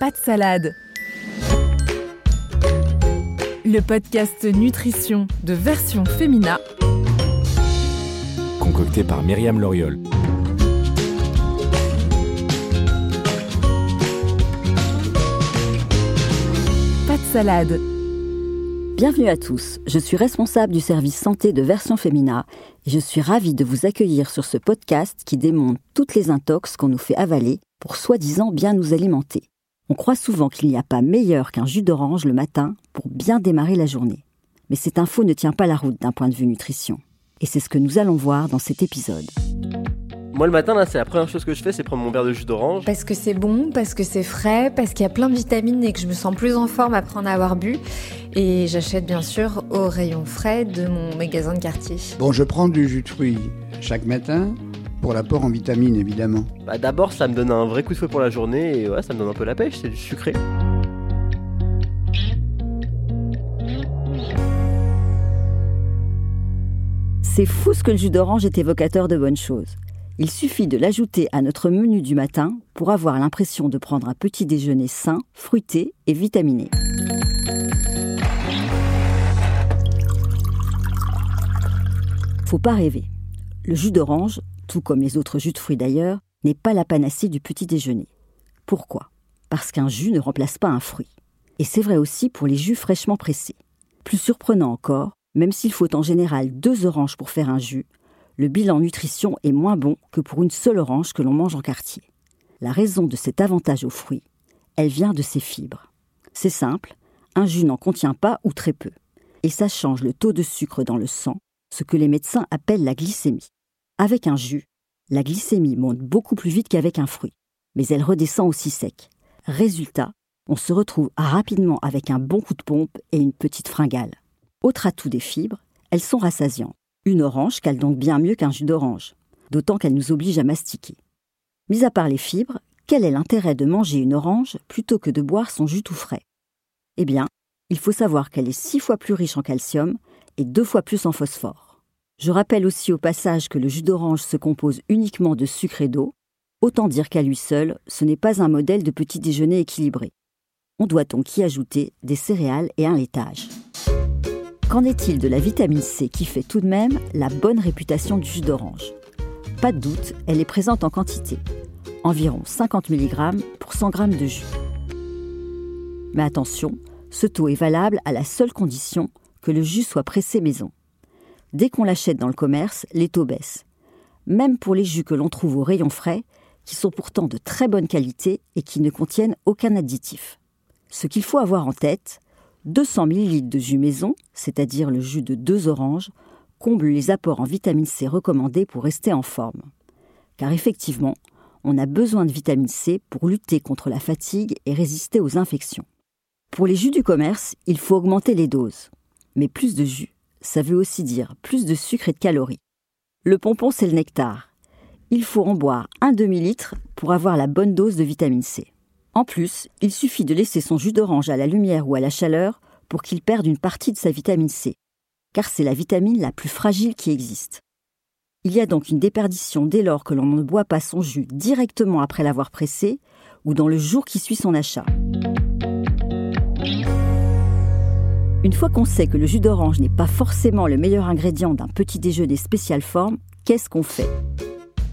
Pas de salade. Le podcast Nutrition de version Femina. Concocté par Myriam Loriol. Pas de salade. Bienvenue à tous, je suis responsable du service santé de Version Femina et je suis ravie de vous accueillir sur ce podcast qui démonte toutes les intox qu'on nous fait avaler pour soi-disant bien nous alimenter. On croit souvent qu'il n'y a pas meilleur qu'un jus d'orange le matin pour bien démarrer la journée. Mais cette info ne tient pas la route d'un point de vue nutrition. Et c'est ce que nous allons voir dans cet épisode. Moi le matin là c'est la première chose que je fais c'est prendre mon verre de jus d'orange. Parce que c'est bon, parce que c'est frais, parce qu'il y a plein de vitamines et que je me sens plus en forme après en avoir bu. Et j'achète bien sûr au rayon frais de mon magasin de quartier. Bon, je prends du jus de fruits chaque matin pour l'apport en vitamines évidemment. Bah d'abord ça me donne un vrai coup de feu pour la journée et ouais ça me donne un peu la pêche, c'est du sucré. C'est fou ce que le jus d'orange est évocateur de bonnes choses. Il suffit de l'ajouter à notre menu du matin pour avoir l'impression de prendre un petit déjeuner sain, fruité et vitaminé. Faut pas rêver. Le jus d'orange, tout comme les autres jus de fruits d'ailleurs, n'est pas la panacée du petit déjeuner. Pourquoi? Parce qu'un jus ne remplace pas un fruit. Et c'est vrai aussi pour les jus fraîchement pressés. Plus surprenant encore, même s'il faut en général deux oranges pour faire un jus, le bilan nutrition est moins bon que pour une seule orange que l'on mange en quartier. La raison de cet avantage aux fruits, elle vient de ses fibres. C'est simple, un jus n'en contient pas ou très peu. Et ça change le taux de sucre dans le sang, ce que les médecins appellent la glycémie. Avec un jus, la glycémie monte beaucoup plus vite qu'avec un fruit, mais elle redescend aussi sec. Résultat, on se retrouve rapidement avec un bon coup de pompe et une petite fringale. Autre atout des fibres, elles sont rassasiantes. Une orange cale donc bien mieux qu'un jus d'orange, d'autant qu'elle nous oblige à mastiquer. Mis à part les fibres, quel est l'intérêt de manger une orange plutôt que de boire son jus tout frais? Eh bien, il faut savoir qu'elle est six fois plus riche en calcium et deux fois plus en phosphore. Je rappelle aussi au passage que le jus d'orange se compose uniquement de sucre et d'eau, autant dire qu'à lui seul, ce n'est pas un modèle de petit déjeuner équilibré. On doit donc y ajouter des céréales et un laitage. Qu'en est-il de la vitamine C qui fait tout de même la bonne réputation du jus d'orange? Pas de doute, elle est présente en quantité, environ 50 mg pour 100 g de jus. Mais attention, ce taux est valable à la seule condition que le jus soit pressé maison. Dès qu'on l'achète dans le commerce, les taux baissent. Même pour les jus que l'on trouve au rayon frais, qui sont pourtant de très bonne qualité et qui ne contiennent aucun additif. Ce qu'il faut avoir en tête, 200 ml de jus maison, c'est-à-dire le jus de deux oranges, comble les apports en vitamine C recommandés pour rester en forme. Car effectivement, on a besoin de vitamine C pour lutter contre la fatigue et résister aux infections. Pour les jus du commerce, il faut augmenter les doses. Mais plus de jus, ça veut aussi dire plus de sucre et de calories. Le pompon, c'est le nectar. Il faut en boire un demi-litre pour avoir la bonne dose de vitamine C. En plus, il suffit de laisser son jus d'orange à la lumière ou à la chaleur pour qu'il perde une partie de sa vitamine C, car c'est la vitamine la plus fragile qui existe. Il y a donc une déperdition dès lors que l'on ne boit pas son jus directement après l'avoir pressé ou dans le jour qui suit son achat. Une fois qu'on sait que le jus d'orange n'est pas forcément le meilleur ingrédient d'un petit déjeuner spécial forme, qu'est-ce qu'on fait?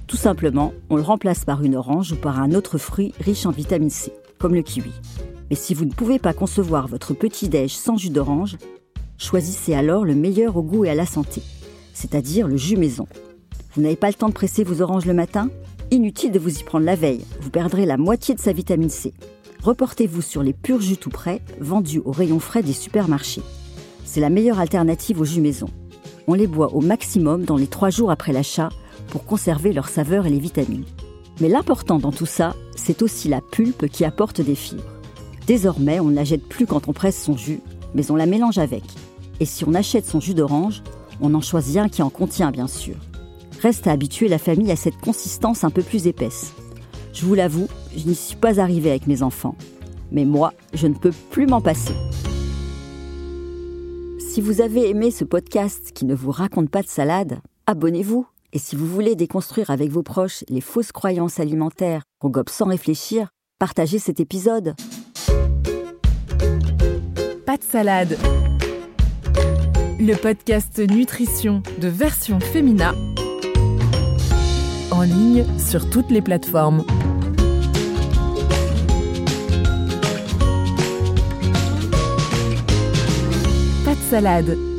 Tout simplement, on le remplace par une orange ou par un autre fruit riche en vitamine C, comme le kiwi. Mais si vous ne pouvez pas concevoir votre petit déj sans jus d'orange, choisissez alors le meilleur au goût et à la santé, c'est-à-dire le jus maison. Vous n'avez pas le temps de presser vos oranges le matin? Inutile de vous y prendre la veille, vous perdrez la moitié de sa vitamine C reportez-vous sur les purs jus tout prêts vendus au rayon frais des supermarchés. C'est la meilleure alternative aux jus maison. On les boit au maximum dans les trois jours après l'achat pour conserver leur saveur et les vitamines. Mais l'important dans tout ça, c'est aussi la pulpe qui apporte des fibres. Désormais, on ne la jette plus quand on presse son jus, mais on la mélange avec. Et si on achète son jus d'orange, on en choisit un qui en contient bien sûr. Reste à habituer la famille à cette consistance un peu plus épaisse. Je vous l'avoue, je n'y suis pas arrivée avec mes enfants. Mais moi, je ne peux plus m'en passer. Si vous avez aimé ce podcast qui ne vous raconte pas de salade, abonnez-vous. Et si vous voulez déconstruire avec vos proches les fausses croyances alimentaires qu'on gobe sans réfléchir, partagez cet épisode. Pas de salade. Le podcast nutrition de version féminin en ligne sur toutes les plateformes. Salade